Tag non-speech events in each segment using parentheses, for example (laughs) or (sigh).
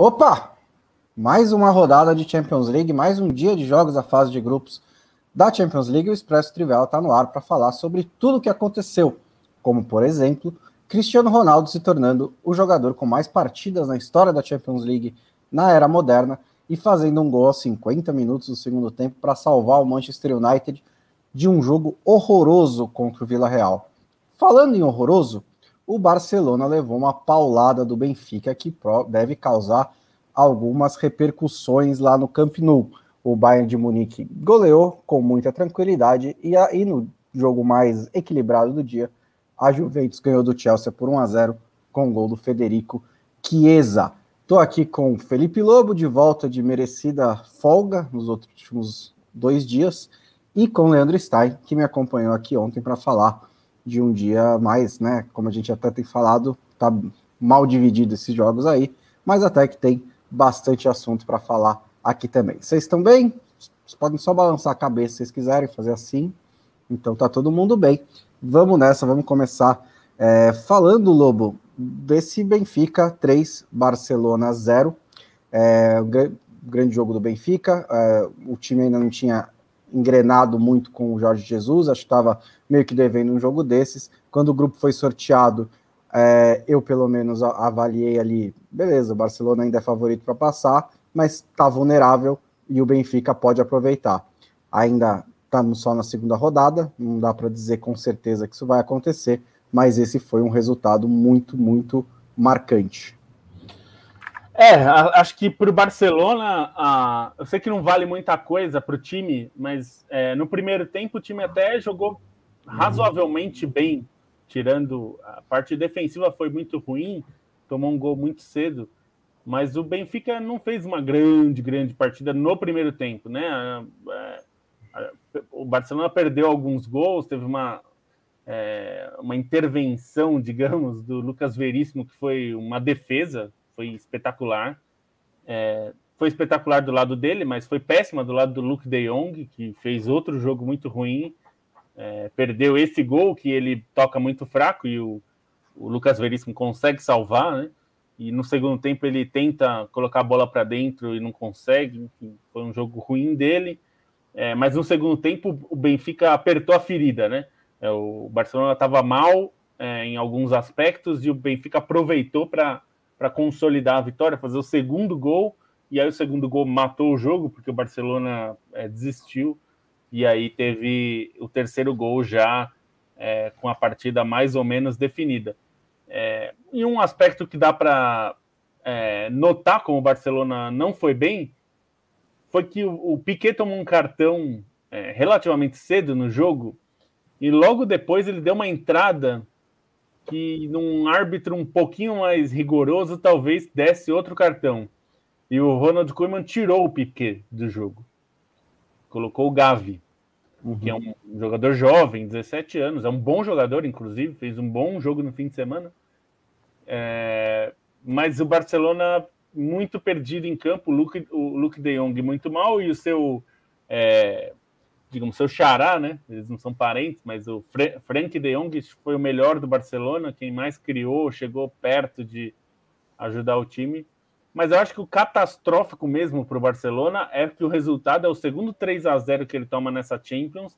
Opa! Mais uma rodada de Champions League, mais um dia de jogos da fase de grupos da Champions League. O Expresso Trivela está no ar para falar sobre tudo o que aconteceu, como, por exemplo, Cristiano Ronaldo se tornando o jogador com mais partidas na história da Champions League na era moderna e fazendo um gol aos 50 minutos do segundo tempo para salvar o Manchester United de um jogo horroroso contra o Vila Real. Falando em horroroso, o Barcelona levou uma paulada do Benfica que deve causar algumas repercussões lá no Camp Nou. O Bayern de Munique goleou com muita tranquilidade e aí no jogo mais equilibrado do dia, a Juventus ganhou do Chelsea por 1 a 0 com o gol do Federico Chiesa. Estou aqui com Felipe Lobo de volta de merecida folga nos últimos dois dias e com Leandro Stein, que me acompanhou aqui ontem para falar de um dia mais, né? Como a gente até tem falado, tá mal dividido esses jogos aí, mas até que tem bastante assunto para falar aqui também. Vocês estão bem? Vocês podem só balançar a cabeça se vocês quiserem fazer assim. Então tá todo mundo bem. Vamos nessa, vamos começar é, falando, Lobo, desse Benfica 3, Barcelona 0. É, o grande jogo do Benfica. É, o time ainda não tinha engrenado muito com o Jorge Jesus, acho que estava meio que devendo um jogo desses. Quando o grupo foi sorteado, é, eu pelo menos avaliei ali, beleza, o Barcelona ainda é favorito para passar, mas está vulnerável e o Benfica pode aproveitar. Ainda estamos só na segunda rodada, não dá para dizer com certeza que isso vai acontecer, mas esse foi um resultado muito, muito marcante. É, acho que para o Barcelona, eu sei que não vale muita coisa para o time, mas é, no primeiro tempo o time até jogou razoavelmente bem, tirando a parte defensiva foi muito ruim, tomou um gol muito cedo, mas o Benfica não fez uma grande, grande partida no primeiro tempo, né? O Barcelona perdeu alguns gols, teve uma, é, uma intervenção, (laughs) digamos, do Lucas Veríssimo, que foi uma defesa foi espetacular. É, foi espetacular do lado dele, mas foi péssima do lado do Luke De Jong, que fez outro jogo muito ruim. É, perdeu esse gol que ele toca muito fraco e o, o Lucas Veríssimo consegue salvar, né? E no segundo tempo ele tenta colocar a bola para dentro e não consegue. Enfim, foi um jogo ruim dele. É, mas no segundo tempo o Benfica apertou a ferida, né? É, o Barcelona estava mal é, em alguns aspectos e o Benfica aproveitou para para consolidar a vitória, fazer o segundo gol, e aí o segundo gol matou o jogo, porque o Barcelona é, desistiu, e aí teve o terceiro gol já é, com a partida mais ou menos definida. É, e um aspecto que dá para é, notar como o Barcelona não foi bem foi que o, o Piquet tomou um cartão é, relativamente cedo no jogo, e logo depois ele deu uma entrada que num árbitro um pouquinho mais rigoroso talvez desse outro cartão. E o Ronald Koeman tirou o Piquet do jogo. Colocou o Gavi, uhum. que é um jogador jovem, 17 anos, é um bom jogador, inclusive, fez um bom jogo no fim de semana. É... Mas o Barcelona muito perdido em campo, o Luke, o Luke de Jong muito mal e o seu é, digamos, seu xará, né? Eles não são parentes, mas o Frank de Jong foi o melhor do Barcelona, quem mais criou, chegou perto de ajudar o time. Mas eu acho que o catastrófico mesmo para o Barcelona é que o resultado é o segundo 3 a 0 que ele toma nessa Champions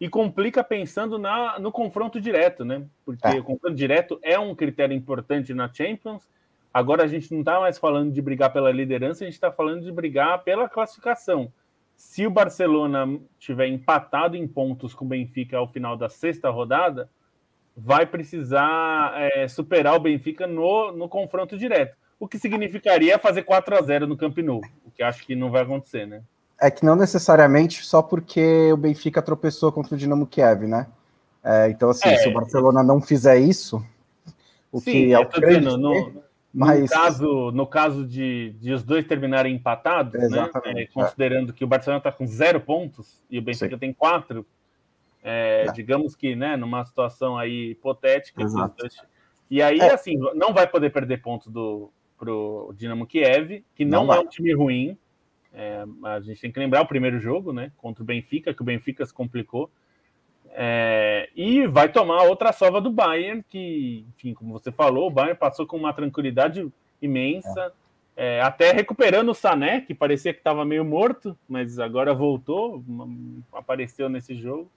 e complica pensando na, no confronto direto, né? Porque é. o confronto direto é um critério importante na Champions. Agora a gente não está mais falando de brigar pela liderança, a gente está falando de brigar pela classificação. Se o Barcelona tiver empatado em pontos com o Benfica ao final da sexta rodada, vai precisar é, superar o Benfica no, no confronto direto. O que significaria fazer 4 a 0 no Camp Nou, o que acho que não vai acontecer, né? É que não necessariamente só porque o Benfica tropeçou contra o Dinamo Kiev, né? É, então, assim, é, se o Barcelona não fizer isso, o sim, que é o dizendo, mas... No caso, no caso de, de os dois terminarem empatados, né, é, considerando é. que o Barcelona está com zero pontos e o Benfica Sim. tem quatro, é, é. digamos que né, numa situação aí hipotética. Dois... E aí, é. assim, não vai poder perder pontos do, pro Dinamo Kiev, que não, não é um time ruim. É, a gente tem que lembrar o primeiro jogo, né? Contra o Benfica, que o Benfica se complicou. E vai tomar outra sova do Bayern, que, enfim, como você falou, o Bayern passou com uma tranquilidade imensa. É. É, até recuperando o Sané, que parecia que estava meio morto, mas agora voltou, apareceu nesse jogo.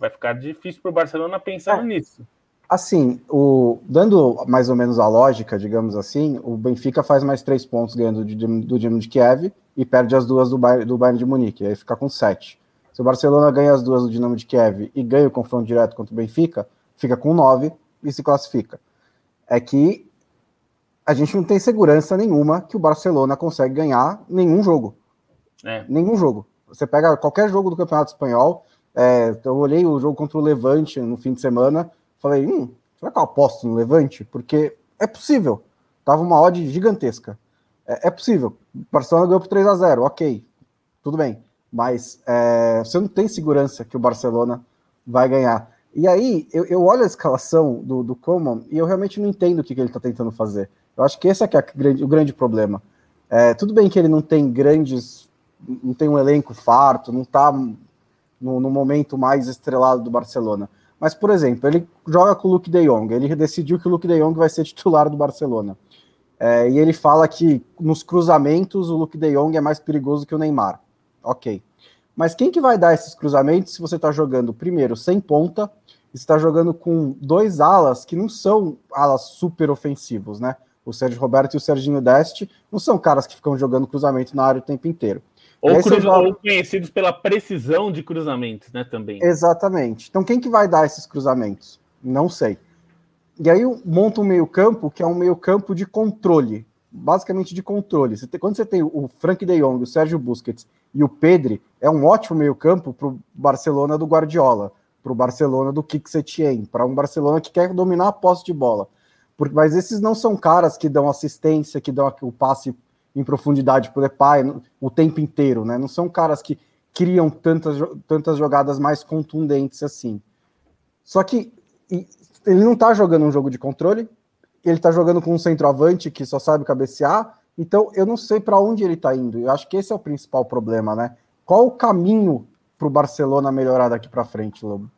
Vai ficar difícil para o Barcelona pensar é. nisso. Assim, o, dando mais ou menos a lógica, digamos assim, o Benfica faz mais três pontos ganhando do, do Dinamo de Kiev e perde as duas do, Bayern, do Bayern de Munique, aí fica com sete. Se o Barcelona ganha as duas do Dinamo de Kiev e ganha o confronto direto contra o Benfica, fica com nove e se classifica. É que a gente não tem segurança nenhuma que o Barcelona consegue ganhar nenhum jogo. É. Nenhum jogo. Você pega qualquer jogo do Campeonato Espanhol, é, eu olhei o jogo contra o Levante no fim de semana, Falei, hum, será que eu aposto no Levante? Porque é possível. Tava uma odd gigantesca. É, é possível. O Barcelona ganhou por 3 a 0 ok, tudo bem. Mas é, você não tem segurança que o Barcelona vai ganhar. E aí, eu, eu olho a escalação do, do Coman e eu realmente não entendo o que, que ele está tentando fazer. Eu acho que esse é, que é grande, o grande problema. É, tudo bem que ele não tem grandes, não tem um elenco farto, não está no, no, momento mais estrelado do Barcelona. Mas, por exemplo, ele joga com o Luke de Jong, ele decidiu que o Luke de Jong vai ser titular do Barcelona. É, e ele fala que nos cruzamentos o Luke de Jong é mais perigoso que o Neymar. Ok. Mas quem que vai dar esses cruzamentos se você está jogando, primeiro, sem ponta, e está jogando com dois alas que não são alas super ofensivos, né? O Sérgio Roberto e o Serginho Deste não são caras que ficam jogando cruzamento na área o tempo inteiro. Ou, cruz... joga... ou, conhecidos pela precisão de cruzamentos, né? Também. Exatamente. Então, quem que vai dar esses cruzamentos? Não sei. E aí monta um meio-campo que é um meio-campo de controle, basicamente de controle. Você tem, quando você tem o Frank De Jong, o Sérgio Busquets e o Pedri, é um ótimo meio-campo para o Barcelona do Guardiola, para o Barcelona do Kik Setien, para um Barcelona que quer dominar a posse de bola. Mas esses não são caras que dão assistência, que dão o passe em profundidade para o Depay o tempo inteiro, né? Não são caras que criam tantas, tantas jogadas mais contundentes assim. Só que ele não está jogando um jogo de controle, ele está jogando com um centroavante que só sabe cabecear, então eu não sei para onde ele está indo. Eu acho que esse é o principal problema, né? Qual o caminho para o Barcelona melhorar daqui para frente, Lobo?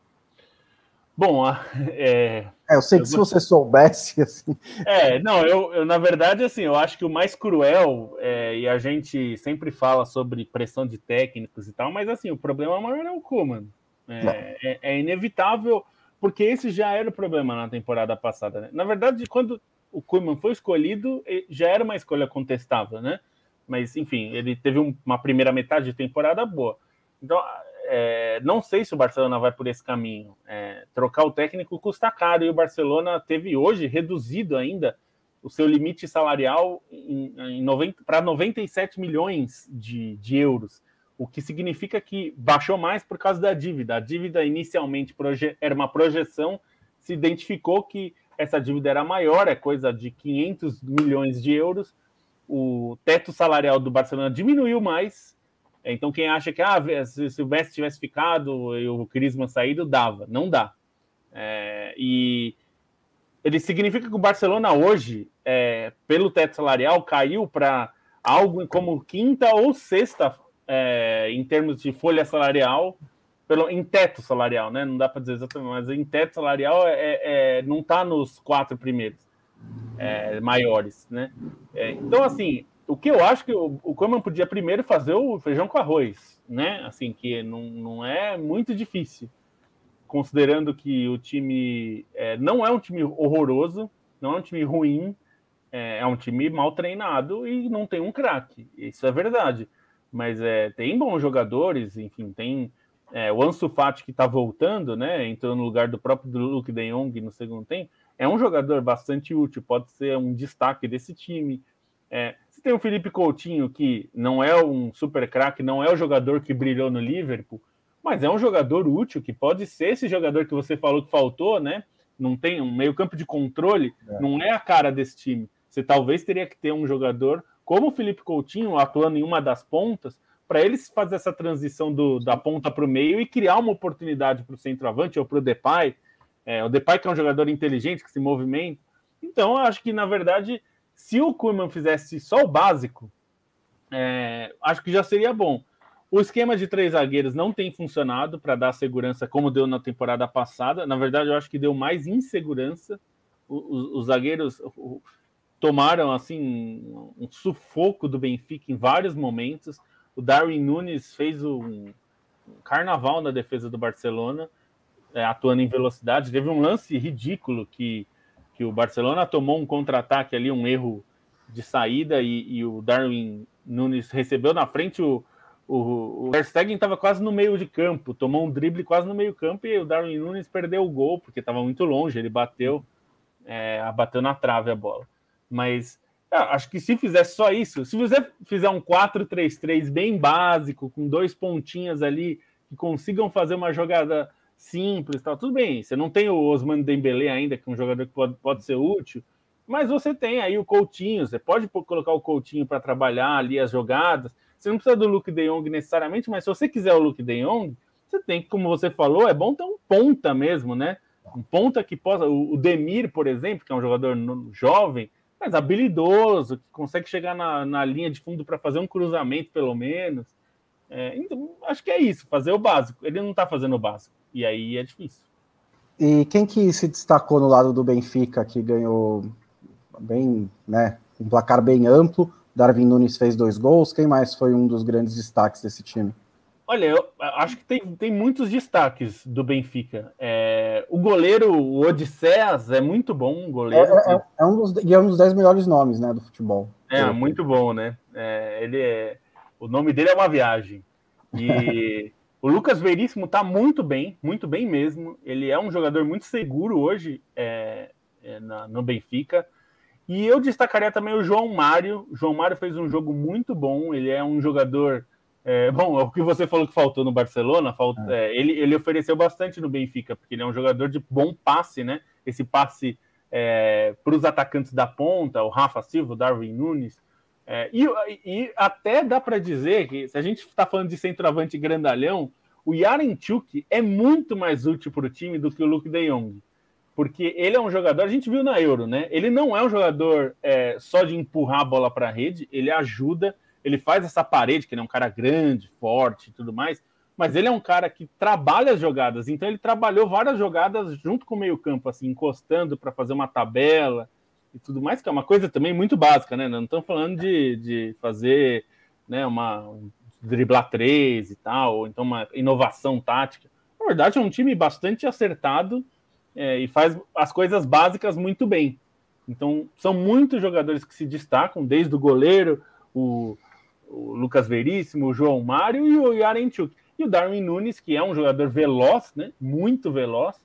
Bom, é... é eu sei que eu se você soubesse, (laughs) assim... É, não, eu, eu, na verdade, assim, eu acho que o mais cruel, é, e a gente sempre fala sobre pressão de técnicos e tal, mas, assim, o problema maior é o Kuman. É, é, é, inevitável, porque esse já era o problema na temporada passada, né? Na verdade, quando o Kuman foi escolhido, já era uma escolha contestável, né? Mas, enfim, ele teve uma primeira metade de temporada boa. Então, é, não sei se o Barcelona vai por esse caminho. É, trocar o técnico custa caro e o Barcelona teve hoje reduzido ainda o seu limite salarial para 97 milhões de, de, euros, o que significa que baixou mais por causa da dívida. A dívida inicialmente era uma projeção, se identificou que essa dívida era maior, é coisa de 500 milhões de euros. O teto salarial do Barcelona diminuiu mais, então, quem acha que ah, se o Messi tivesse ficado e o Crisman saído, dava. Não dá. É, e ele significa que o Barcelona hoje, é, pelo teto salarial, caiu para algo como quinta ou sexta é, em termos de folha salarial, pelo, em teto salarial, né? Não dá para dizer exatamente, mas em teto salarial é, é não está nos quatro primeiros é, maiores, né? É, então, assim, o que eu acho que o, Koeman podia primeiro fazer o feijão com arroz, né? Assim, que não, não é muito difícil, considerando que o time é, não é um time horroroso, não é um time ruim, é, é um time mal treinado e não tem um craque. Isso é verdade. Mas é, tem bons jogadores, enfim, tem é, o Ansu Fati que está voltando, né? Entrou no lugar do próprio Luke De Jong no segundo tempo. É um jogador bastante útil, pode ser um destaque desse time. É, você tem o Felipe Coutinho, que não é um super craque, não é o jogador que brilhou no Liverpool, mas é um jogador útil, que pode ser esse jogador que você falou que faltou, né? Não tem um meio-campo de controle, é. não é a cara desse time. Você talvez teria que ter um jogador como o Felipe Coutinho atuando em uma das pontas, para eles fazer essa transição do, da ponta para o meio e criar uma oportunidade para o centroavante ou para o Depay. É, o Depay que é um jogador inteligente, que se movimenta. Então, eu acho que, na verdade, se o Koeman fizesse só o básico, é, acho que já seria bom. O esquema de três zagueiros não tem funcionado para dar segurança como deu na temporada passada. Na verdade, eu acho que deu mais insegurança. Os zagueiros. tomaram assim um sufoco do Benfica em vários momentos. O Darwin Nunes fez um carnaval na defesa do Barcelona, é, atuando em velocidade. Teve um lance ridículo que, que o Barcelona tomou um contra-ataque ali, um erro de saída, e, e, o Darwin Nunes recebeu na frente o. O, o estava quase no meio de campo, tomou um drible quase no meio campo e o Darwin Nunes perdeu o gol porque estava muito longe. Ele bateu, é, bateu na trave a bola. Mas acho que se fizer só isso, se você fizer um 4-3-3 bem básico, com dois pontinhas ali, que consigam fazer uma jogada simples, tal, tudo bem. Você não tem o Osman Dembele ainda, que é um jogador que pode, pode ser útil, mas você tem aí o Coutinho, você pode colocar o Coutinho para trabalhar ali as jogadas. Você não precisa do Luke De Jong necessariamente, mas se você quiser o Luke De Jong, você tem que, como você falou, é bom ter um ponta mesmo, né? Um ponta que possa. O Demir, por exemplo, que é um jogador jovem, mas habilidoso, que consegue chegar na, na linha de fundo para fazer um cruzamento, pelo menos. É, então, acho que é isso, fazer o básico. Ele não está fazendo o básico, e aí é difícil. E quem que se destacou no lado do Benfica, que ganhou bem, né, um placar bem amplo? Darwin Nunes fez dois gols. Quem mais foi um dos grandes destaques desse time? Olha, eu acho que tem, tem muitos destaques do Benfica. É, o goleiro, o Odisseas, é muito bom, um goleiro. É, é, é, um dos, e é um dos dez melhores nomes né, do futebol. É, muito bom, né? É, ele é, o nome dele é uma viagem. E (laughs) o Lucas Veríssimo está muito bem, muito bem mesmo. Ele é um jogador muito seguro hoje é, é, na, no Benfica. E eu destacaria também o João Mário. O João Mário fez um jogo muito bom. Ele é um jogador é, bom, é o que você falou que faltou no Barcelona, falta, é. É, ele, ele ofereceu bastante no Benfica, porque ele é um jogador de bom passe, né? Esse passe é, para os atacantes da ponta, o Rafa Silva, o Darwin Nunes. É, e, e, até dá para dizer que, se a gente está falando de centroavante grandalhão, o Yarenchuk é muito mais útil para o time do que o Luke de Jong. Porque ele é um jogador, a gente viu na Euro, né? Ele não é um jogador é, só de empurrar a bola para a rede, ele ajuda ele faz essa parede, que ele é um cara grande, forte e tudo mais, mas ele é um cara que trabalha as jogadas, então ele trabalhou várias jogadas junto com o meio-campo, assim, encostando para fazer uma tabela e tudo mais, que é uma coisa também muito básica, né? Não estamos falando de, de fazer né, uma um, driblar três e tal, ou então uma inovação tática. Na verdade, é um time bastante acertado é, e faz as coisas básicas muito bem. Então, são muitos jogadores que se destacam, desde o goleiro, o, o Lucas Veríssimo, o João Mário e o Yarenchuk. E o Darwin Nunes, que é um jogador veloz, né? Muito veloz,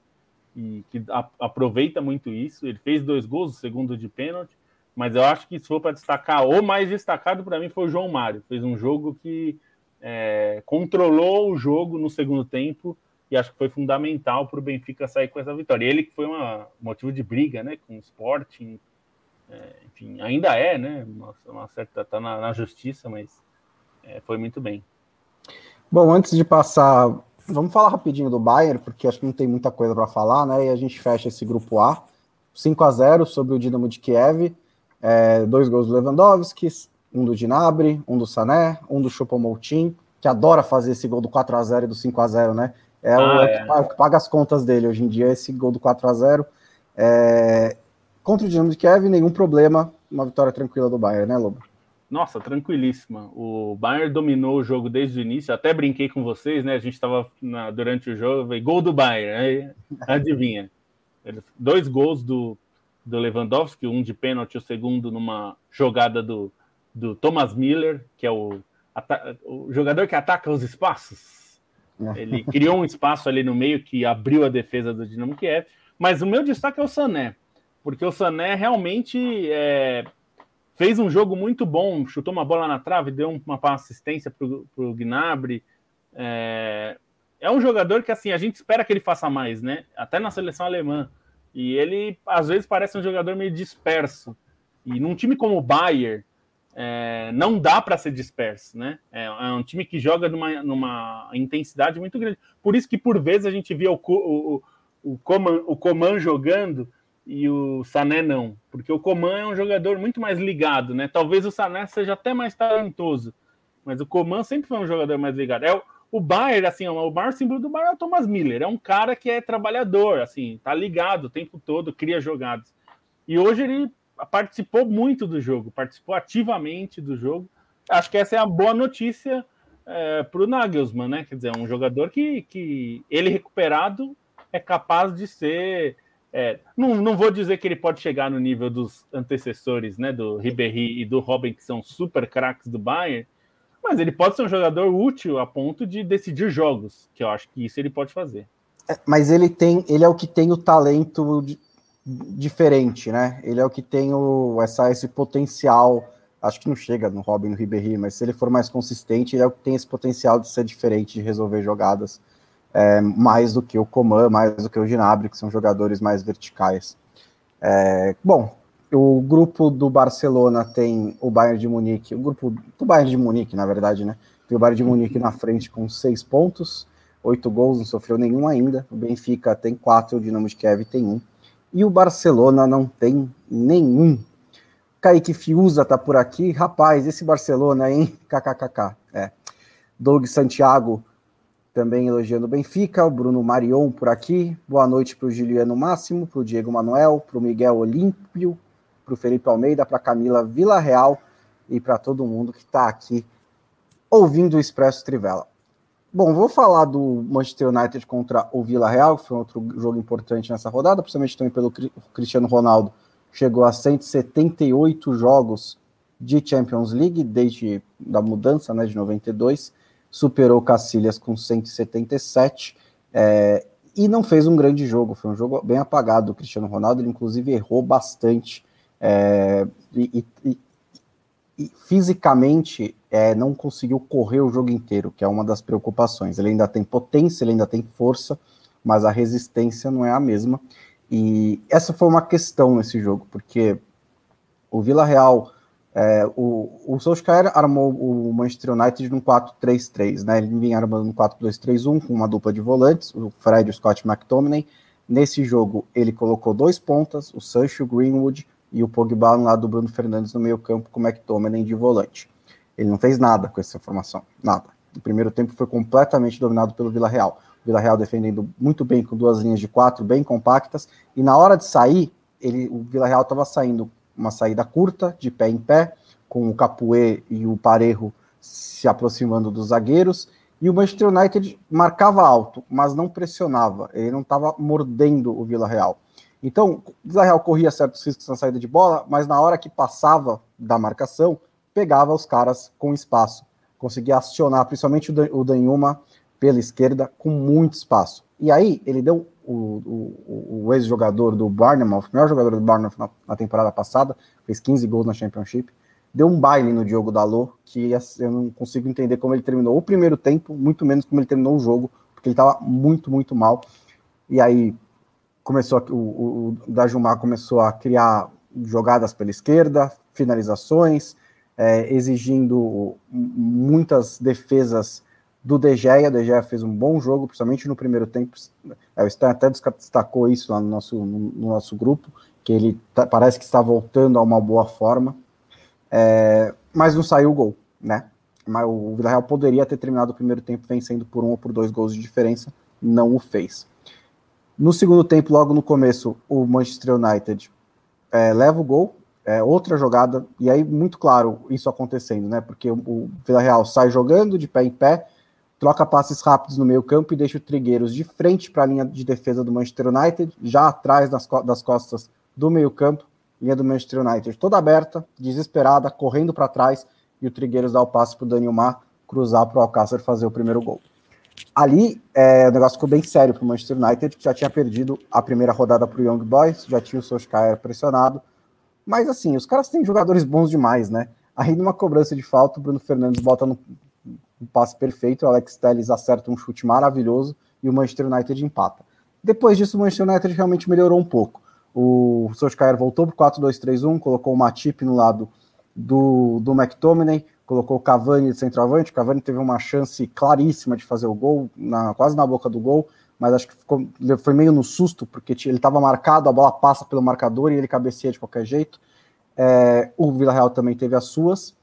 e que a, aproveita muito isso. Ele fez dois gols, o segundo de pênalti, mas eu acho que se for para destacar, o mais destacado para mim foi o João Mário. Fez um jogo que é, controlou o jogo no segundo tempo e acho que foi fundamental para o Benfica sair com essa vitória. Ele que foi um motivo de briga né, com o Sporting, é, enfim, ainda é, né? Uma, uma certa tá na, na justiça, mas é, foi muito bem. Bom, antes de passar, vamos falar rapidinho do Bayern, porque acho que não tem muita coisa para falar, né? E a gente fecha esse grupo A, 5 a 0 sobre o Dinamo de Kiev, é, dois gols do Lewandowski, um do Gnabry, um do Sané, um do Choupo-Moting, que adora fazer esse gol do 4 a 0 e do 5 a 0 né? É, ah, o, é. é. o, que paga as contas dele hoje em dia, esse gol do 4 a 0 é, Contra o Dinamo de Kiev, nenhum problema, uma vitória tranquila do Bayern, né, Lobo? Nossa, tranquilíssima. O Bayern dominou o jogo desde o início. Até brinquei com vocês, né? A gente estava durante o jogo, veio gol do Bayern. Aí, adivinha? Dois gols do, do Lewandowski, um de pênalti, o segundo numa jogada do, do Thomas Miller, que é o, o jogador que ataca os espaços. É. Ele criou um espaço ali no meio que abriu a defesa do Dinamo Kiev. Mas o meu destaque é o Sané porque o Sané realmente é, fez um jogo muito bom, chutou uma bola na trave, deu uma assistência para o Gnabry. É, é um jogador que assim a gente espera que ele faça mais, né? Até na seleção alemã. E ele às vezes parece um jogador meio disperso. E num time como o Bayern, é, não dá para ser disperso, né? É, é, um time que joga numa, numa intensidade muito grande. Por isso que por vezes a gente via o, o, o, Coman, o Coman jogando e o Sané não, porque o Coman é um jogador muito mais ligado, né? Talvez o Sané seja até mais talentoso, mas o Coman sempre foi um jogador mais ligado. É o, o Bayern, assim, o maior símbolo do Bayern é o Thomas Miller, é um cara que é trabalhador, assim, tá ligado o tempo todo, cria jogadas. E hoje ele participou muito do jogo, participou ativamente do jogo. Acho que essa é a boa notícia é, para o Nagelsmann, né? Quer dizer, é um jogador que, que ele recuperado é capaz de ser. É, não, não vou dizer que ele pode chegar no nível dos antecessores, né? Do Ribéry e do Robin, que são super craques do Bayern, mas ele pode ser um jogador útil a ponto de decidir jogos, que eu acho que isso ele pode fazer. É, mas ele tem, ele é o que tem o talento de, diferente, né? Ele é o que tem o, essa, esse potencial. Acho que não chega no Robin no Ribéry, mas se ele for mais consistente, ele é o que tem esse potencial de ser diferente, de resolver jogadas é, mais do que o Coman, mais do que o Ginabri, que são jogadores mais verticais. É, bom, o grupo do Barcelona tem o Bayern de Munique, o grupo do Bayern de Munique, na verdade, né? Tem o Bayern de Munique na frente com seis pontos, oito gols, não sofreu nenhum ainda. O Benfica tem quatro, o Dinamo de Kiev tem um. E o Barcelona não tem nenhum. Kaique Fiuza tá por aqui. Rapaz, esse Barcelona, hein? (laughs) KKKK. É. Doug Santiago também elogiando o Benfica. O Bruno Marion por aqui. Boa noite para o Juliano Máximo, para o Diego Manuel, para o Miguel Olímpio, para o Felipe Almeida, para a Camila Vila Real e para todo mundo que está aqui ouvindo o Expresso Trivela. Bom, vou falar do Manchester United contra o Vila Real, que foi outro jogo importante nessa rodada, principalmente também pelo Cristiano Ronaldo. Chegou a 178 jogos de Champions League desde da mudança né, de 92, superou Cacilhas com 177 é, e não fez um grande jogo, foi um jogo bem apagado do Cristiano Ronaldo, ele inclusive errou bastante é, e, e, e, fisicamente é, não conseguiu correr o jogo inteiro, que é uma das preocupações. Ele ainda tem potência, ele ainda tem força, mas a resistência não é a mesma. E essa foi uma questão nesse jogo, porque o Vila Real, é, o, o Solskjaer armou o Manchester United num 4-3-3, né? Ele vinha armando no 4-2-3-1 com uma dupla de volantes, o Fred e o Scott McTominay. Nesse jogo, ele colocou dois pontas, o Sancho Greenwood e o Pogba no lado do Bruno Fernandes no meio campo com o McTominay de volante. Ele não fez nada com essa formação, nada. O primeiro tempo foi completamente dominado pelo Vila Real. O Vila Real defendendo muito bem com duas linhas de quatro bem compactas e na hora de sair, ele, o Vila Real estava saindo uma saída curta, de pé em pé, com o Capuê e o Parejo se aproximando dos zagueiros, e o Manchester United marcava alto, mas não pressionava, ele não estava mordendo o Vila Real. Então, o Vila Real corria certos riscos na saída de bola, mas na hora que passava da marcação, pegava os caras com espaço. Conseguia acionar, principalmente o Danhuma pela esquerda, com muito espaço. E aí, ele deu o, o, o ex-jogador do Barnemouth, o melhor jogador do Barnemouth na, na, temporada passada, fez 15 gols na Championship, deu um baile no Diogo Dalot, que eu não consigo entender como ele terminou o primeiro tempo, muito menos como ele terminou o jogo, porque ele estava muito, muito mal. E aí, começou o, o Dajumar começou a criar jogadas pela esquerda, finalizações, é, exigindo muitas defesas do De Gea. De Gea fez um bom jogo, principalmente no primeiro tempo. É, o Stan até destacou isso lá no nosso, no, no nosso grupo, que ele tá, parece que está voltando a uma boa forma. É, mas não saiu o gol, né? Mas o Villarreal poderia ter terminado o primeiro tempo vencendo por um ou por dois gols de diferença, não o fez. No segundo tempo, logo no começo, o Manchester United é, leva o gol, é, outra jogada, e aí muito claro isso acontecendo, né? Porque o, o Real sai jogando de pé em pé, troca passes rápidos no meio campo e deixa o Trigueiros de frente para a linha de defesa do Manchester United, já atrás das, das costas do meio campo, linha do Manchester United toda aberta, desesperada, correndo para trás, e o Trigueiros dá o passe para o Daniel Mar cruzar para o Alcácer fazer o primeiro gol. Ali, é, o negócio ficou bem sério para o Manchester United, que já tinha perdido a primeira rodada para o Young Boys, já tinha o Solskjaer pressionado. Mas, assim, os caras têm jogadores bons demais, né? Aí, numa cobrança de falta, o Bruno Fernandes bota no, no passe perfeito, o Alex Telles acerta um chute maravilhoso e o Manchester United empata. Depois disso, o Manchester United realmente melhorou um pouco. O Solskjaer voltou para o 4-2-3-1, colocou o Matip no lado do, do McTominay, colocou o Cavani de centroavante. O Cavani teve uma chance claríssima de fazer o gol, na, quase na boca do gol, mas acho que ficou, foi meio no susto, porque ele estava marcado, a bola passa pelo marcador e ele cabeceia de qualquer jeito. É, o Vila Real também teve as suas.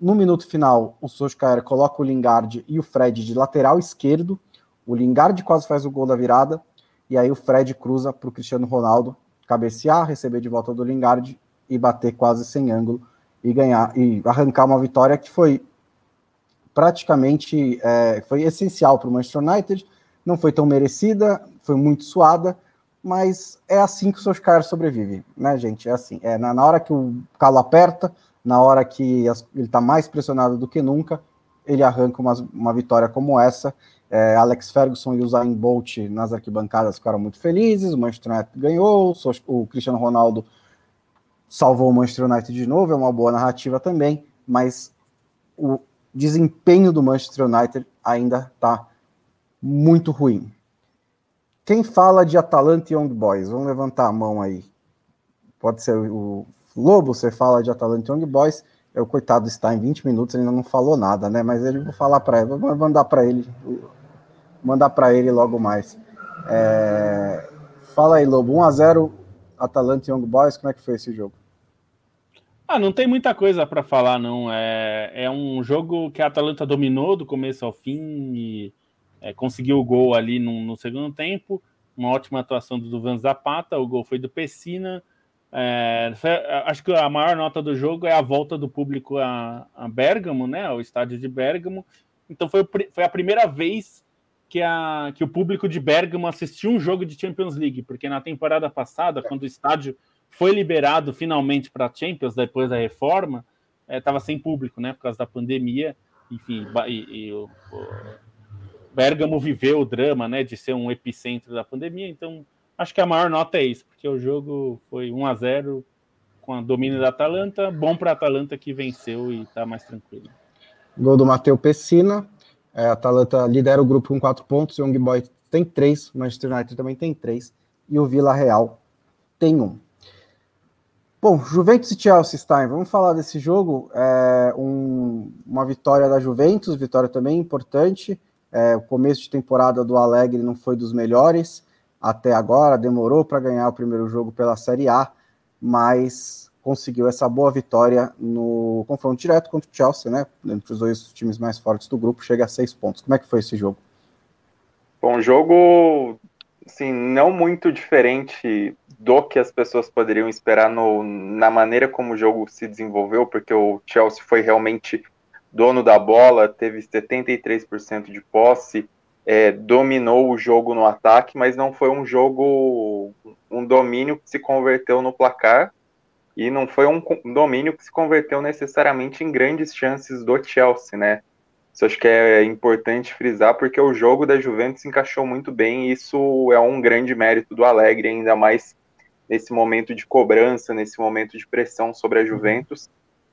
No minuto final, o Solskjaer coloca o Lingard e o Fred de lateral esquerdo. O Lingard quase faz o gol da virada, e aí o Fred cruza para o Cristiano Ronaldo cabecear, receber de volta do Lingard e bater quase sem ângulo e ganhar e arrancar uma vitória que foi praticamente é, foi essencial para o Manchester United. Não foi tão merecida, foi muito suada, mas é assim que o Solskjaer sobrevive, né, gente? É assim, é na, na hora que o calo aperta, na hora que as, ele está mais pressionado do que nunca, ele arranca uma, uma vitória como essa. É, Alex Ferguson e o Zayn Bolt nas arquibancadas ficaram muito felizes, o Manchester United ganhou, o Cristiano Ronaldo salvou o Manchester United de novo, é uma boa narrativa também, mas o desempenho do Manchester United ainda está muito ruim. Quem fala de Atalanta e Young Boys? Vamos levantar a mão aí. Pode ser o Lobo, você fala de Atalanta Young Boys. É, o coitado está em 20 minutos, ele ainda não falou nada, né? Mas ele vou falar para ele, vou mandar para ele, mandar para ele logo mais. É... Fala aí, Lobo. 1 a 0 Atalanta Young Boys, como é que foi esse jogo? Ah, não tem muita coisa para falar, não. É, é um jogo que a Atalanta dominou do começo ao fim e é, conseguiu o gol ali no, no, segundo tempo. Uma ótima atuação do Duvan Zapata, o gol foi do Pessina. É, acho que a maior nota do jogo é a volta do público a, a Bergamo, né? Ao estádio de Bergamo. Então foi, foi a primeira vez que, a, que o público de Bergamo assistiu um jogo de Champions League, porque na temporada passada, quando o estádio foi liberado finalmente para a Champions depois da reforma, estava é, sem público, né? Por causa da pandemia. Enfim, e, e o, o Bergamo viveu o drama, né? De ser um epicentro da pandemia, então Acho que a maior nota é isso, porque o jogo foi 1 a 0 com a domínio da Atalanta. Bom para a Atalanta que venceu e está mais tranquilo. Gol do Matheus Pessina. É, a Atalanta lidera o grupo com quatro pontos. O Young Boy tem três. O Manchester United também tem três. E o Vila Real tem um. Bom, Juventus e Chelsea, Stein, vamos falar desse jogo. É um, uma vitória da Juventus, vitória também importante. É, o começo de temporada do Alegre não foi dos melhores até agora, demorou para ganhar o primeiro jogo pela Série A, mas conseguiu essa boa vitória no confronto direto contra o Chelsea, né? Entre os dois times mais fortes do grupo, chega a seis pontos. Como é que foi esse jogo? Bom, jogo, assim, não muito diferente do que as pessoas poderiam esperar no, na maneira como o jogo se desenvolveu, porque o Chelsea foi realmente dono da bola, teve 73% de posse, é, dominou o jogo no ataque, mas não foi um jogo, um domínio que se converteu no placar e não foi um domínio que se converteu necessariamente em grandes chances do Chelsea, né? Isso acho que é importante frisar, porque o jogo da Juventus encaixou muito bem e isso é um grande mérito do Alegre, ainda mais nesse momento de cobrança, nesse momento de pressão sobre a Juventus.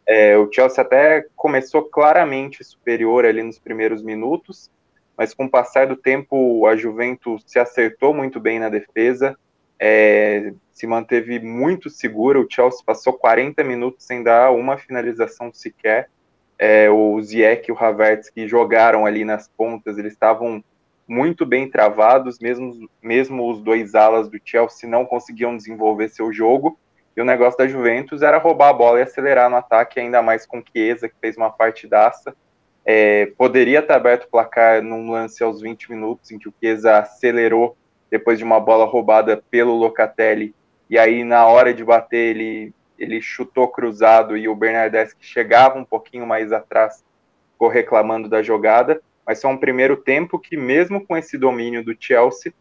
É, o Chelsea até começou claramente superior ali nos primeiros minutos, mas com o passar do tempo a Juventus se acertou muito bem na defesa, é, se manteve muito segura. O Chelsea passou 40 minutos sem dar uma finalização sequer. É, o Ziyech e o Havertz que jogaram ali nas pontas, eles estavam muito bem travados, mesmo, mesmo os dois alas do Chelsea não conseguiam desenvolver seu jogo. E o negócio da Juventus era roubar a bola e acelerar no ataque, ainda mais com Chiesa, que fez uma partidaça. É, poderia estar aberto o placar num lance aos 20 minutos, em que o Chiesa acelerou depois de uma bola roubada pelo Locatelli, e aí na hora de bater ele, ele chutou cruzado e o Bernardeschi chegava um pouquinho mais atrás, ficou reclamando da jogada, mas foi um primeiro tempo que mesmo com esse domínio do Chelsea,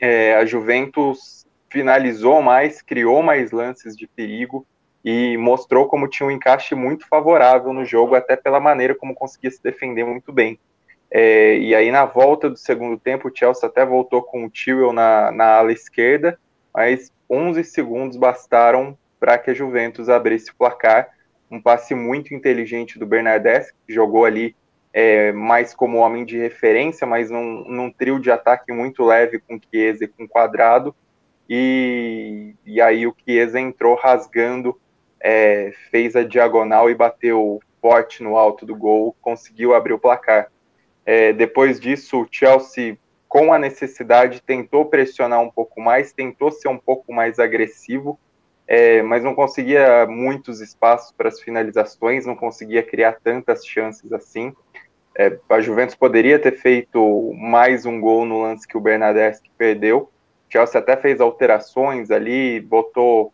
é, a Juventus finalizou mais, criou mais lances de perigo, e mostrou como tinha um encaixe muito favorável no jogo, até pela maneira como conseguia se defender muito bem. É, e aí, na volta do segundo tempo, o Chelsea até voltou com o Tewell na, na ala esquerda, mas 11 segundos bastaram para que a Juventus abrisse o placar. Um passe muito inteligente do Bernardeschi, que jogou ali é, mais como homem de referência, mas num, num trio de ataque muito leve com Chiesa e com Quadrado. E, e aí o Chiesa entrou rasgando é, fez a diagonal e bateu forte no alto do gol, conseguiu abrir o placar. É, depois disso, o Chelsea, com a necessidade, tentou pressionar um pouco mais, tentou ser um pouco mais agressivo, é, mas não conseguia muitos espaços para as finalizações, não conseguia criar tantas chances assim. É, a Juventus poderia ter feito mais um gol no lance que o Bernardeschi perdeu. O Chelsea até fez alterações ali, botou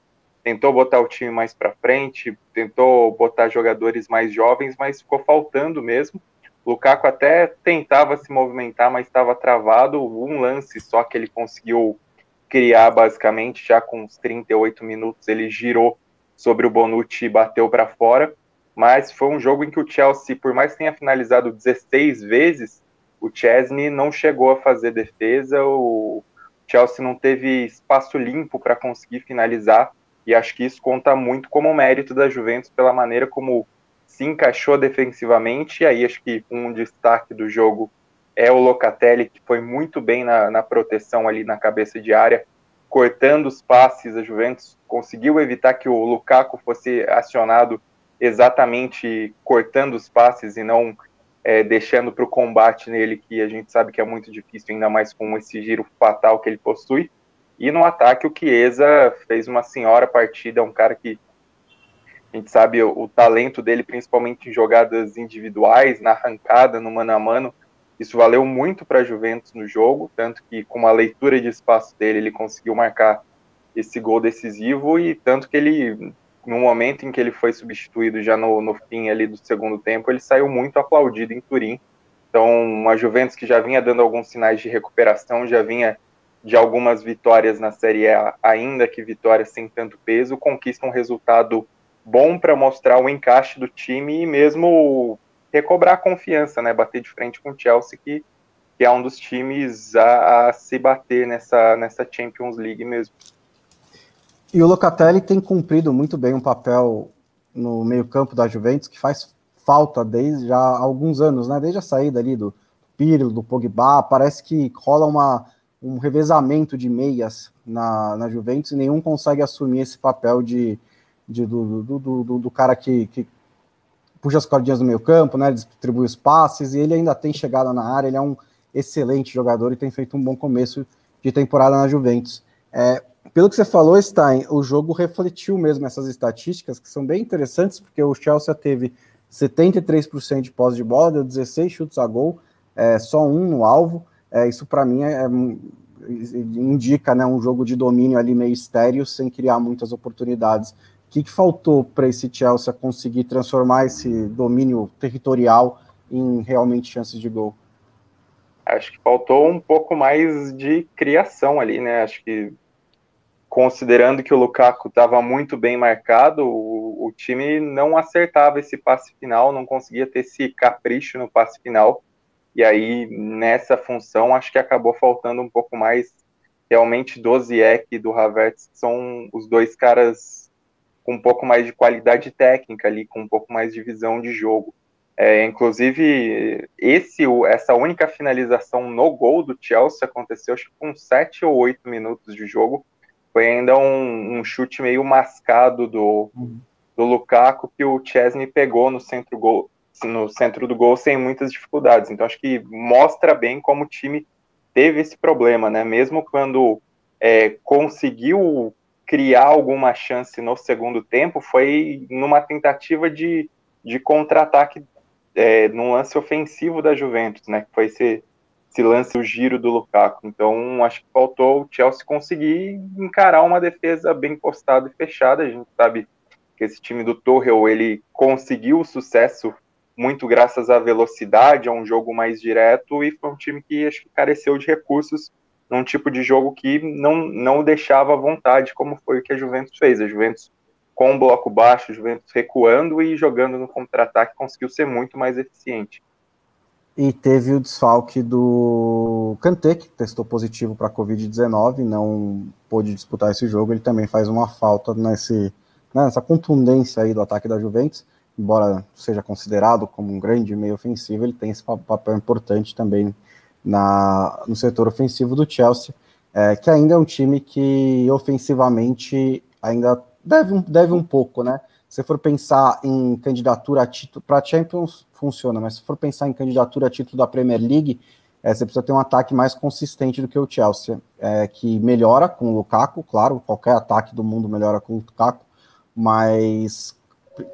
tentou botar o time mais para frente, tentou botar jogadores mais jovens, mas ficou faltando mesmo. O Lukaku até tentava se movimentar, mas estava travado. Um lance só que ele conseguiu criar basicamente, já com uns 38 minutos, ele girou sobre o Bonucci e bateu para fora. Mas foi um jogo em que o Chelsea, por mais que tenha finalizado 16 vezes, o Chesney não chegou a fazer defesa, o Chelsea não teve espaço limpo para conseguir finalizar, e acho que isso conta muito como mérito da Juventus pela maneira como se encaixou defensivamente, e aí acho que um destaque do jogo é o Locatelli, que foi muito bem na, na proteção ali na cabeça de área, cortando os passes, a Juventus conseguiu evitar que o Lukaku fosse acionado exatamente cortando os passes e não é, deixando para o combate nele, que a gente sabe que é muito difícil, ainda mais com esse giro fatal que ele possui. E no ataque, o Chiesa fez uma senhora partida, um cara que a gente sabe o, o, talento dele, principalmente em jogadas individuais, na arrancada, no mano a mano. Isso valeu muito para a Juventus no jogo, tanto que com a leitura de espaço dele, ele conseguiu marcar esse gol decisivo e tanto que ele no momento em que ele foi substituído já no, no fim ali do segundo tempo, ele saiu muito aplaudido em Turim. Então, uma Juventus que já vinha dando alguns sinais de recuperação, já vinha de algumas vitórias na Série A, ainda que vitórias sem tanto peso, conquista um resultado bom para mostrar o encaixe do time e mesmo recobrar a confiança, né? Bater de frente com o Chelsea, que, que é um dos times a, a se bater nessa, nessa Champions League mesmo. E o Locatelli tem cumprido muito bem um papel no meio-campo da Juventus, que faz falta desde já há alguns anos, né? Desde a saída ali do Pirlo, do Pogba, parece que rola uma, um revezamento de meias na, na Juventus e nenhum consegue assumir esse papel de, de do, do, do, do, cara que, que puxa as cordinhas do meio campo, né? Distribui os passes e ele ainda tem chegada na área, ele é um excelente jogador e tem feito um bom começo de temporada na Juventus. É, pelo que você falou, Stein, o jogo refletiu mesmo essas estatísticas que são bem interessantes, porque o Chelsea teve 73% de posse de bola, deu 16 chutes a gol, é, só um no alvo. É, isso para mim é, é, indica né, um jogo de domínio ali meio estéreo, sem criar muitas oportunidades. O que, que faltou para esse Chelsea conseguir transformar esse domínio territorial em realmente chances de gol? Acho que faltou um pouco mais de criação ali, né? Acho que considerando que o Lukaku estava muito bem marcado, o, o, time não acertava esse passe final, não conseguia ter esse capricho no passe final. E aí, nessa função, acho que acabou faltando um pouco mais. Realmente do Ziyech e do Havertz, que são os dois caras com um pouco mais de qualidade técnica ali, com um pouco mais de visão de jogo. É, inclusive, esse, essa única finalização no gol do Chelsea aconteceu acho que com sete ou oito minutos de jogo, foi ainda um, um chute meio mascado do, do Lukaku que o Chesney pegou no centro, gol, no centro do gol sem muitas dificuldades. Então acho que mostra bem como o time teve esse problema, né? Mesmo quando é, conseguiu criar alguma chance no segundo tempo, foi numa tentativa de, de contra-ataque é, num lance ofensivo da Juventus, né? Que foi esse esse lance, o giro do Lukaku. Então, acho que faltou o Chelsea conseguir encarar uma defesa bem postada e fechada. A gente sabe que esse time do Torrell, ele conseguiu o sucesso muito graças à velocidade, a um jogo mais direto, e foi um time que acho que careceu de recursos num tipo de jogo que não, não deixava à vontade, como foi o que a Juventus fez. A Juventus com um bloco baixo, a Juventus recuando e jogando no contra-ataque, conseguiu ser muito mais eficiente. E teve o desfalque do Kanté, que testou positivo para a Covid-19, não pôde disputar esse jogo. Ele também faz uma falta nesse, né, nessa contundência aí do ataque da Juventus. Embora seja considerado como um grande meio ofensivo, ele tem esse papel importante também na, no setor ofensivo do Chelsea, é, que ainda é um time que ofensivamente ainda deve, deve um pouco, né? Se for pensar em candidatura a título para Champions, funciona, mas se for pensar em candidatura a título da Premier League, é, você precisa ter um ataque mais consistente do que o Chelsea, é, que melhora com o Lukaku, claro, qualquer ataque do mundo melhora com o Lukaku, mas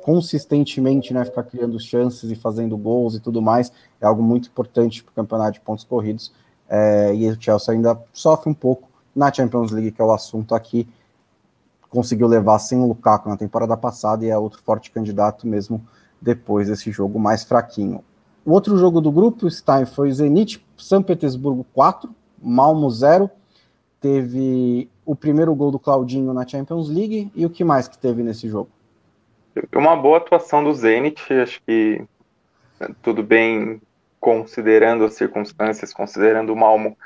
consistentemente, né, ficar criando chances e fazendo gols e tudo mais, é algo muito importante para o campeonato de pontos corridos, é, e o Chelsea ainda sofre um pouco na Champions League, que é o assunto aqui, conseguiu levar sem o Lukaku na temporada passada e é outro forte candidato mesmo depois desse jogo mais fraquinho. O outro jogo do grupo, Stein, foi Zenit São Petersburgo 4, Malmo 0. Teve o primeiro gol do Claudinho na Champions League e o que mais que teve nesse jogo? Uma boa atuação do Zenit, acho que tudo bem considerando as circunstâncias, considerando o Malmo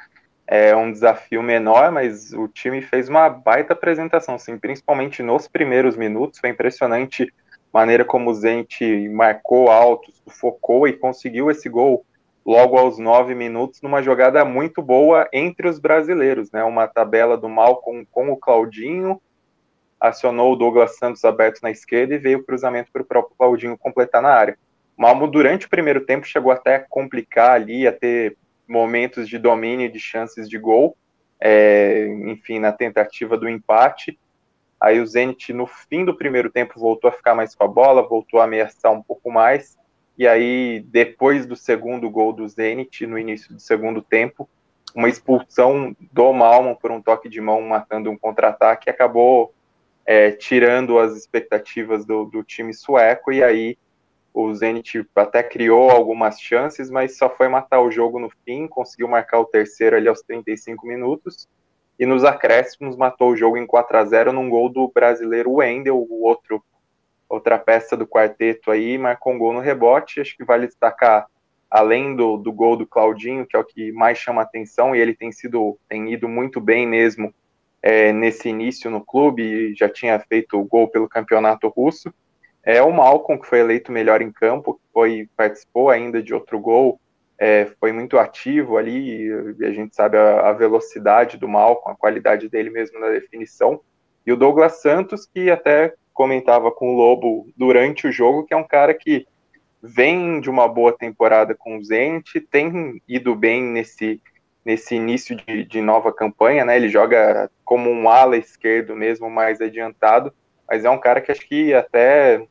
é um desafio menor, mas o time fez uma baita apresentação, assim, principalmente nos primeiros minutos, foi impressionante a maneira como o Zenit marcou alto, sufocou e conseguiu esse gol logo aos nove minutos, numa jogada muito boa entre os brasileiros, né, uma tabela do Malcom com o Claudinho, acionou o Douglas Santos aberto na esquerda e veio o cruzamento para o próprio Claudinho completar na área. O Malmo, durante o primeiro tempo, chegou até a complicar ali, a ter momentos de domínio de chances de gol, é, enfim, na tentativa do empate. Aí o Zenit, no fim do primeiro tempo, voltou a ficar mais com a bola, voltou a ameaçar um pouco mais. E aí, depois do segundo gol do Zenit, no início do segundo tempo, uma expulsão do Malmo por um toque de mão, matando um contra-ataque, acabou é, tirando as expectativas do, do time sueco. E aí, o Zenit até criou algumas chances, mas só foi matar o jogo no fim, conseguiu marcar o terceiro ali aos 35 minutos, e nos acréscimos matou o jogo em 4 a 0 num gol do brasileiro Wendel, o outro outra peça do quarteto aí, marcou um gol no rebote, acho que vale destacar além do, do gol do Claudinho, que é o que mais chama atenção, e ele tem sido tem ido muito bem mesmo é, nesse início no clube, já tinha feito o gol pelo campeonato russo, é o Malcolm, que foi eleito melhor em campo, foi participou ainda de outro gol, é, foi muito ativo ali, e a gente sabe a, a, velocidade do Malcolm, a qualidade dele mesmo na definição. E o Douglas Santos, que até comentava com o Lobo durante o jogo, que é um cara que vem de uma boa temporada com o Zenit, tem ido bem nesse, nesse início de, de nova campanha, né? Ele joga como um ala esquerdo mesmo, mais adiantado, mas é um cara que acho que até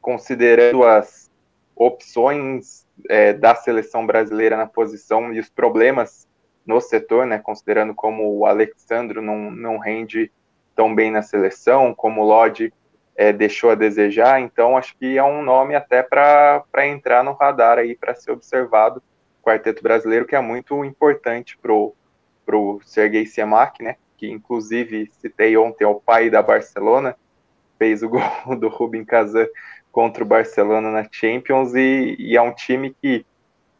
considerando as opções é, da seleção brasileira na posição e os problemas no setor, né, considerando como o Alexandro não, não rende tão bem na seleção, como o Lodge é, deixou a desejar, então acho que é um nome até para entrar no radar aí, para ser observado, quarteto brasileiro, que é muito importante para o Sergei Semak, né, que inclusive citei ontem, é o pai da Barcelona, fez o (laughs) gol do Rubin Kazan contra o Barcelona na Champions e, e é um time que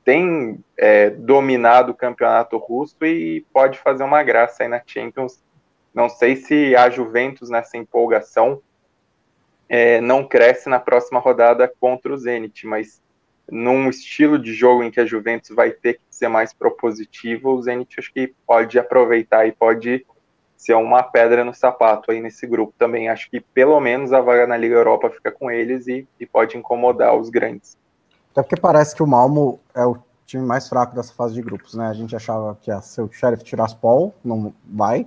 tem é, dominado o campeonato russo e pode fazer uma graça aí na Champions. Não sei se a Juventus nessa empolgação é, não cresce na próxima rodada contra o Zenit, mas num estilo de jogo em que a Juventus vai ter que ser mais propositivo, o Zenit acho que pode aproveitar e pode ser uma pedra no sapato aí nesse grupo também. Acho que pelo menos a vaga na Liga Europa fica com eles e, e pode incomodar os grandes. Até porque parece que o Malmo é o time mais fraco dessa fase de grupos, né? A gente achava que ia ser o Sheriff Tiraspol, não vai,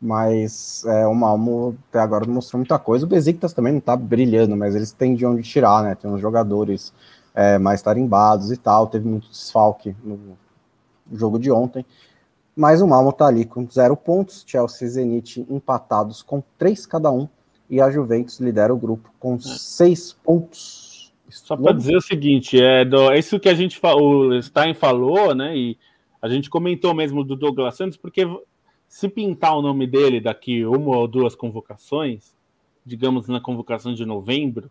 mas é, o Malmo até agora não mostrou muita coisa. O Besiktas também não tá brilhando, mas eles têm de onde tirar, né? Tem uns jogadores é, mais tarimbados e tal, teve muito desfalque no jogo de ontem. Mas o Malmo está ali com zero pontos, Chelsea e Zenit empatados com três cada um, e a Juventus lidera o grupo com seis pontos. Só para dizer o seguinte, é, do, é isso que a gente o Stein falou, né? E a gente comentou mesmo do Douglas Santos, porque se pintar o nome dele daqui uma ou duas convocações, digamos na convocação de novembro,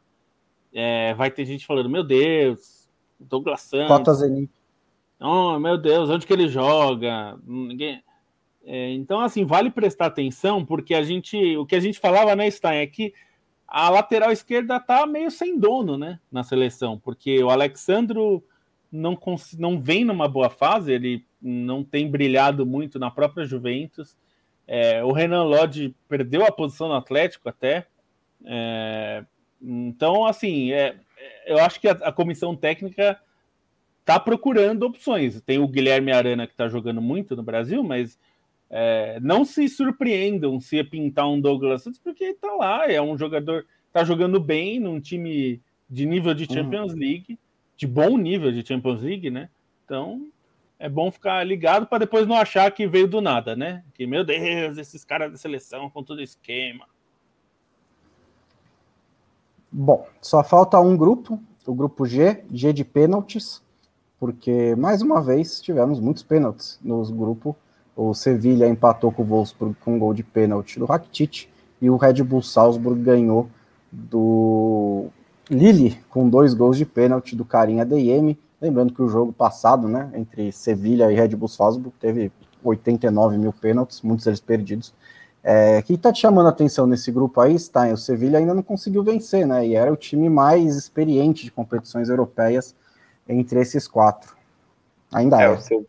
é, vai ter gente falando: Meu Deus, Douglas Santos. Cota. Oh, meu Deus, onde que ele joga? Ninguém. É, então, assim, vale prestar atenção, porque a gente, o que a gente falava, né, Stein, é que a lateral esquerda tá meio sem dono, né, na seleção, porque o Alexandro não, não vem numa boa fase, ele não tem brilhado muito na própria Juventus. É, o Renan Lodge perdeu a posição no Atlético até. É, então, assim, é, eu acho que a, a comissão técnica tá procurando opções. Tem o Guilherme Arana que tá jogando muito no Brasil, mas é, não se surpreendam se pintar um Douglas Santos, porque tá lá, é um jogador, tá jogando bem num time de nível de Champions uhum. League, de bom nível de Champions League, né? Então é bom ficar ligado para depois não achar que veio do nada, né? Que meu Deus, esses caras da seleção com todo esquema. Bom, só falta um grupo, o grupo G, G de pênaltis, porque mais uma vez tivemos muitos pênaltis no grupo. O Sevilha empatou com o Wolfsburg com um gol de pênalti do Rakitic e o Red Bull Salzburg ganhou do Lille com dois gols de pênalti do Carinha DM. Lembrando que o jogo passado, né, entre Sevilha e Red Bull Salzburg, teve 89 mil pênaltis, muitos deles perdidos. É, o que está te chamando a atenção nesse grupo aí, Stein? O Sevilha ainda não conseguiu vencer, né? E era o time mais experiente de competições europeias entre esses quatro. Ainda é. É o, seu,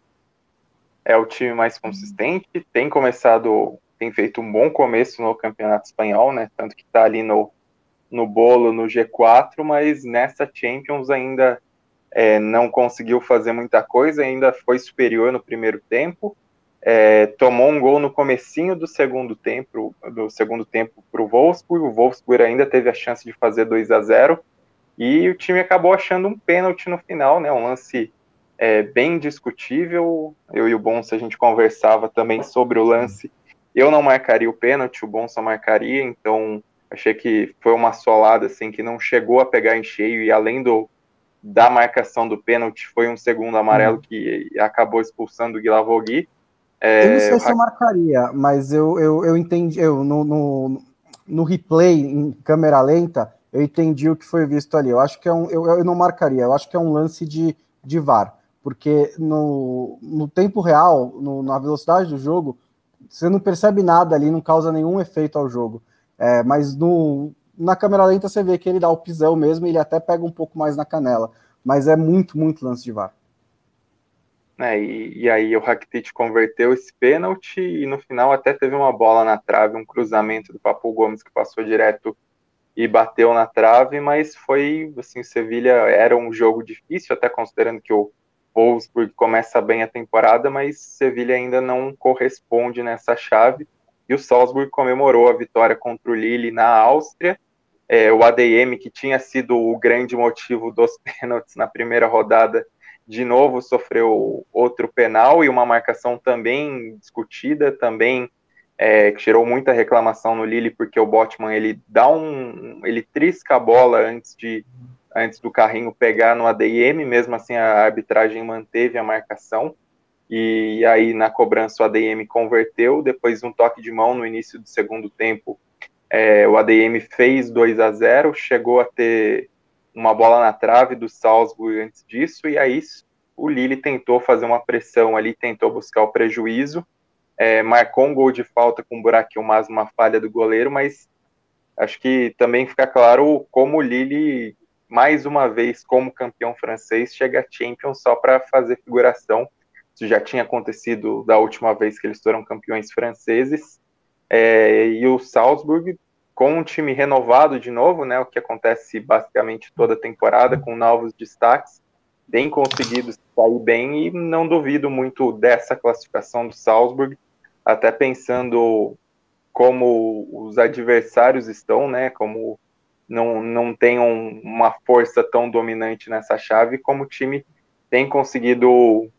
é o time mais consistente, tem começado, tem feito um bom começo no campeonato espanhol, né? Tanto que está ali no, no bolo no G4, mas nessa Champions ainda é, não conseguiu fazer muita coisa, ainda foi superior no primeiro tempo é, tomou um gol no comecinho do segundo tempo, do segundo tempo para o Wolfsburg. O Wolfsburg ainda teve a chance de fazer 2 a 0 e o time acabou achando um pênalti no final, né? Um lance é, bem discutível. Eu e o Bonsa a gente conversava também sobre o lance. Eu não marcaria o pênalti, o Bonsa marcaria, então achei que foi uma solada assim que não chegou a pegar em cheio e além do da marcação do pênalti foi um segundo amarelo uhum. que acabou expulsando o Guilavogui. É, eu não sei se eu marcaria, mas eu, eu, eu entendi, eu, no, no, no, replay em câmera lenta, eu entendi o que foi visto ali. Eu acho que é um. Eu, eu não marcaria, eu acho que é um lance de, de VAR, porque no, no tempo real, no, na velocidade do jogo, você não percebe nada ali, não causa nenhum efeito ao jogo. É, mas no, na câmera lenta você vê que ele dá o pisão mesmo, e ele até pega um pouco mais na canela. Mas é muito, muito lance de VAR né? E, e, aí o Rakitic converteu esse pênalti e no final até teve uma bola na trave, um cruzamento do Papo Gomes que passou direto e bateu na trave, mas foi assim, o Sevilha era um jogo difícil, até considerando que o Wolfsburg começa bem a temporada, mas Sevilha ainda não corresponde nessa chave. E o Salzburg comemorou a vitória contra o Lille na Áustria. É, o ADM, que tinha sido o grande motivo dos (laughs) pênaltis na primeira rodada, de novo sofreu outro penal e uma marcação também discutida, também é, que gerou muita reclamação no Lille, porque o Botman ele dá um. ele trisca a bola antes de antes do carrinho pegar no ADM, mesmo assim a arbitragem manteve a marcação. E aí na cobrança o ADM converteu, depois um toque de mão no início do segundo tempo. É, o ADM fez 2 a 0, chegou a ter uma bola na trave do Salzburg antes disso, e aí o Lille tentou fazer uma pressão ali, tentou buscar o prejuízo, é, marcou um gol de falta com um buraquinho mais uma falha do goleiro, mas acho que também fica claro como o Lille, mais uma vez, como campeão francês, chega a Champions só para fazer figuração. Isso já tinha acontecido da última vez que eles foram campeões franceses. É, e o Salzburg com um time renovado de novo, né, o que acontece basicamente toda temporada, com novos destaques, bem conseguido sair bem e não duvido muito dessa classificação do Salzburg, até pensando como os adversários estão, né, como não, não tem um, uma força tão dominante nessa chave, como o time tem conseguido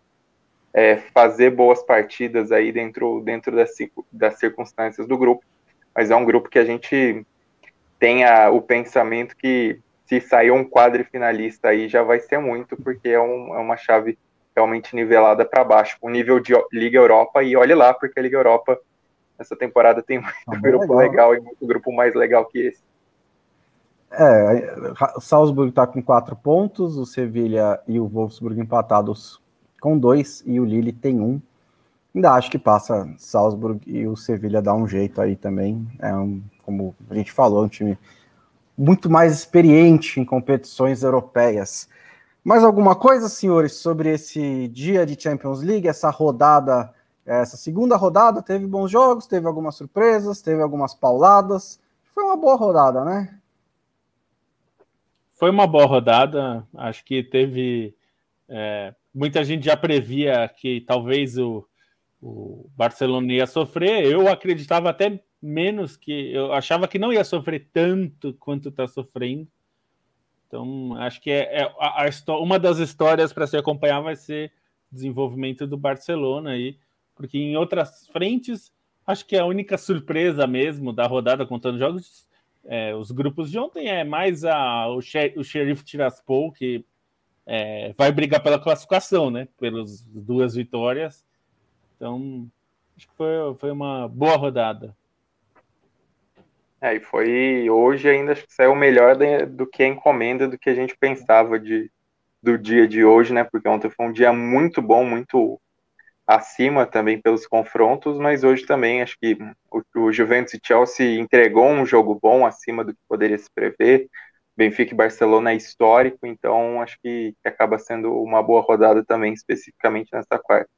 é, fazer boas partidas aí dentro, dentro das, das circunstâncias do grupo mas é um grupo que a gente tem a, o pensamento que se sair um quadro finalista aí já vai ser muito, porque é, um, é uma chave realmente nivelada para baixo, o nível de Liga Europa, e olhe lá, porque a Liga Europa essa temporada tem muito ah, grupo legal. legal. e muito grupo mais legal que esse. É, o Salzburg está com quatro pontos, o Sevilha e o Wolfsburg empatados com dois, e o Lille tem um. Ainda acho que passa Salzburg e o Sevilha dá um jeito aí também. É um, como a gente falou, um time muito mais experiente em competições europeias. Mais alguma coisa, senhores, sobre esse dia de Champions League, essa rodada, essa segunda rodada? Teve bons jogos, teve algumas surpresas, teve algumas pauladas. Foi uma boa rodada, né? Foi uma boa rodada. Acho que teve. É, muita gente já previa que talvez o, o Barcelona ia sofrer. Eu acreditava até menos que eu achava que não ia sofrer tanto quanto está sofrendo. Então, acho que é, é a, a, uma das histórias para se acompanhar vai ser desenvolvimento do Barcelona aí, porque em outras frentes, acho que a única surpresa mesmo da rodada contando jogos É, os grupos de ontem é mais a, o, o Sheriff Tiraspol, que é, vai brigar pela classificação, né? Pelas duas vitórias. Então, acho que foi, foi uma boa rodada. É, e foi hoje ainda acho que saiu melhor do que a encomenda do que a gente pensava de, do dia de hoje, né? Porque ontem foi um dia muito bom, muito acima também pelos confrontos, mas hoje também acho que o, o Juventus e Chelsea entregou um jogo bom acima do que poderia se prever. Benfica e Barcelona é histórico, então acho que acaba sendo uma boa rodada também, especificamente nessa quarta.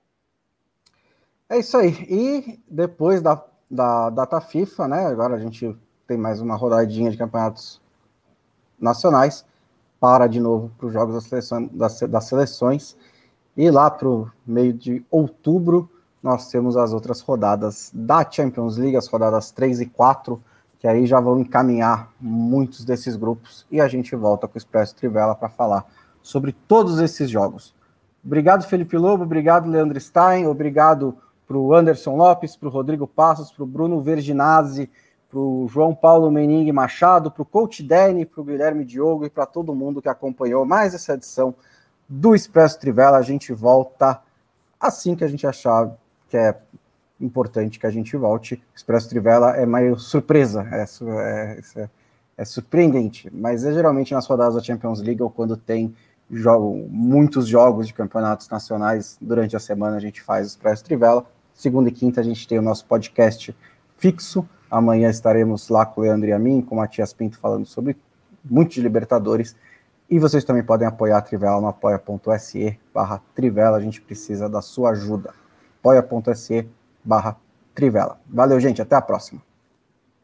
É isso aí. E depois da, da data FIFA, né? Agora a gente tem mais uma rodadinha de campeonatos nacionais. Para de novo para os jogos das, seleção, das, das seleções. E lá para o meio de outubro, nós temos as outras rodadas da Champions League, as rodadas 3 e 4, que aí já vão encaminhar muitos desses grupos. E a gente volta com o Expresso Trivela para falar sobre todos esses jogos. Obrigado, Felipe Lobo, obrigado, Leandro Stein, obrigado para o Anderson Lopes, para o Rodrigo Passos, para o Bruno Verginazzi, para o João Paulo Mening Machado, para o Coach Dene, para o Guilherme Diogo e para todo mundo que acompanhou mais essa edição do Expresso Trivela. A gente volta assim que a gente achar que é importante que a gente volte. Expresso Trivela é meio surpresa, é, é, é, é, surpreendente, mas é geralmente nas rodadas da Champions League ou quando tem jogo, muitos jogos de campeonatos nacionais durante a semana a gente faz Expresso Trivela. Segunda e quinta a gente tem o nosso podcast fixo. Amanhã estaremos lá com o Leandro e a mim, com o Matias Pinto falando sobre muitos de Libertadores. E vocês também podem apoiar a Trivela no apoia.se barra Trivela. A gente precisa da sua ajuda. apoia.se barra Trivela. Valeu, gente. Até a próxima.